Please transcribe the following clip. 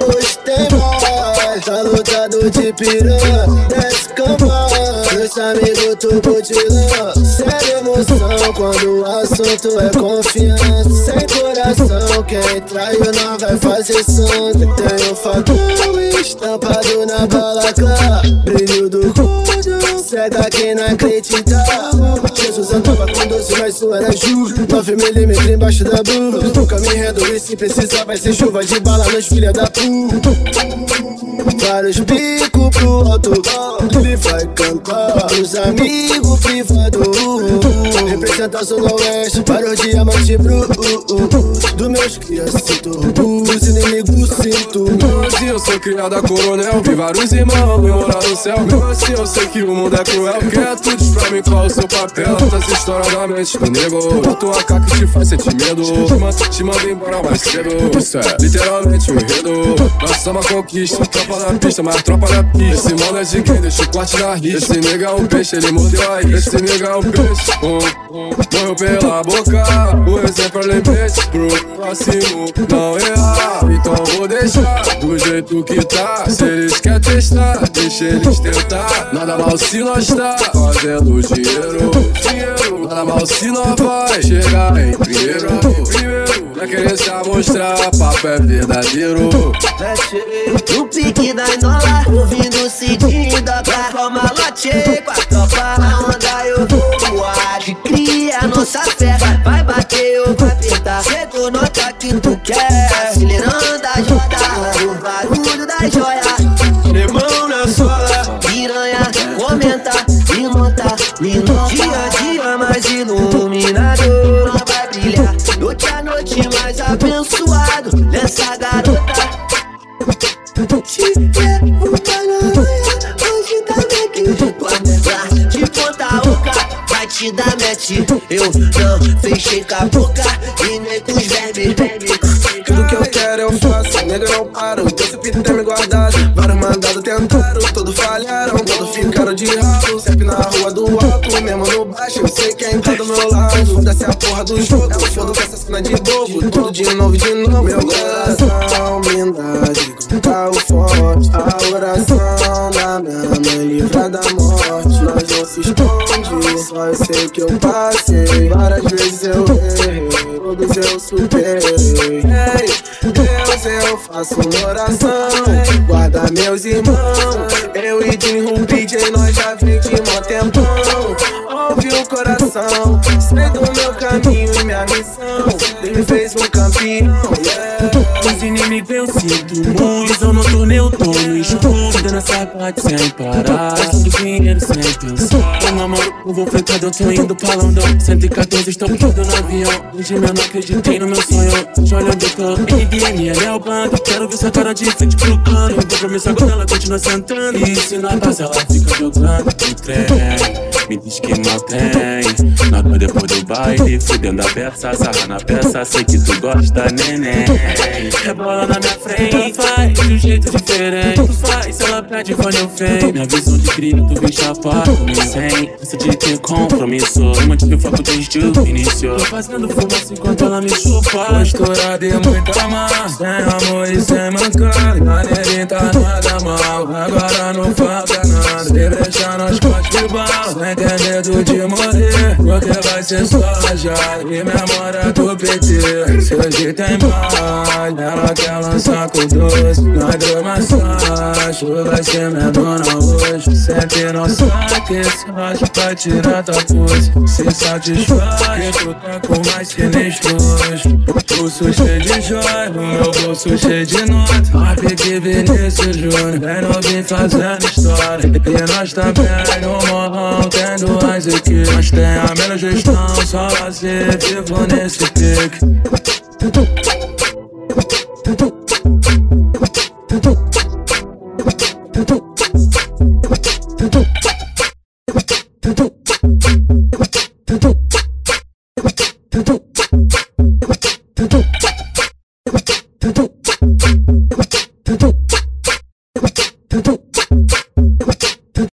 Hoje tem mais, lutado de piranha Desce cama, meus amigos tô cotilando Sem emoção quando o assunto é confiança. Sem coração, quem traiu não vai fazer sangue. Tenho facão estampado na bala clara Brilho do cordão, cega quem não acredita. Jesus andava com doce, mas isso era juro 9mm embaixo da blusa Nunca me rendo e se precisar vai ser chuva de bala nos filha da puta. Vários bicos pro alto, ele vai cantar Os amigos privados. Representa a Zona Oeste para os diamantes brutos Do meus criacitos, os inimigos sinto. Se eu sou criado a coronel, vi vários irmãos morar no céu. Assim eu sei que o mundo é cruel Quer tu diz pra mim qual o seu papel? Essa história da mente do nego Botou a cara que te faz sentir medo. Te manda, te manda embora mais cedo. Isso é literalmente um enredo. Nós somos uma conquista, tropa na pista, mas tropa na pista. Esse mano é de quem deixa o corte na rista Esse nega é um peixe, ele mordeu a isca Esse nega é um peixe, um, morreu pela boca O exemplo é lembrete pro próximo. Não errar Então vou deixar. Do jeito que tá Se eles querem testar, deixa eles tentar. Nada mal se nós tá fazendo dinheiro, dinheiro. Nada mal se nós vai chegar em primeiro, primeiro é querer se amostrar, papo é verdadeiro Vai bater, eu vou apertar, tu nota que tu quer. Acelerando a roda, o barulho da joia. Limão na sola, Piranha, comenta, me monta, me nota Dia a dia mais iluminado Não vai brilhar, noite a noite mais abençoado Nessa garota te dar match Eu não fechei com a boca e nem com os vermes Tudo que eu quero eu faço, nega não paro. Esse pito tem me guardado Vários mandados tentaram, todos falharam Todos ficaram de ralo. Sempre na rua do alto, mesmo no baixo Eu sei quem tá do meu lado. Foda-se a porra do jogo Foda-se essa cena de bobo. Tudo de novo, de novo Meu Só eu sei que eu passei Várias vezes eu errei Todos eu superei. Ei, Deus, eu faço oração Guarda meus irmãos. Eu e Jim DJ, nós já vem de mó tempão. Ouve o coração Sei do meu caminho e minha missão. Deus me fez um campeão, yeah. Os inimigos eu sinto muito Eu não tornei, eu tô no Dando essa parte sem parar Gastando dinheiro sem pensar Eu namoro com vou fretado, eu tô indo pra London. 114 estou tudo no avião. Hoje eu não acreditei no meu sonho. Te olha onde eu tô, NBM, ela é o bando Quero ver sua cara de frente pro cano promessa agora, ela continua sentando. E se na base ela fica jogando de trem. Me diz que mal tem. Nada depois do baile Fudendo a peça, sarra na peça. Sei que tu gosta, neném. Rebola na minha frente faz de um jeito diferente. Tu faz, ela pede, fone eu venho. Minha visão de cria, tu vem chapar comigo Sem essa de ter compromisso. Mantive o foco desde o início. Tô fazendo fumaça enquanto ela me chupa. Tô estourado e muita má Sem amor e sem mancada Maneirinho tá nada mal. Agora não falta nada. Se deixar nós de bala Sem ter medo de morrer Porque vai ser só rajada E memória do PT Se hoje tem mal Ela quer lançar com doce Nós Tu vai ser minha dona hoje Sempre não saque Esse rocha pra tirar tua pose. Se satisfaz Que tu tá com mais sinistros Pulso cheio de joia No meu bolso cheio de nota. A Big Vinícius Júnior Vem novinho fazendo história. E nós também morrão, tem duas mas Tem a melhor gestão, só fazer vivo nesse pique Tudo.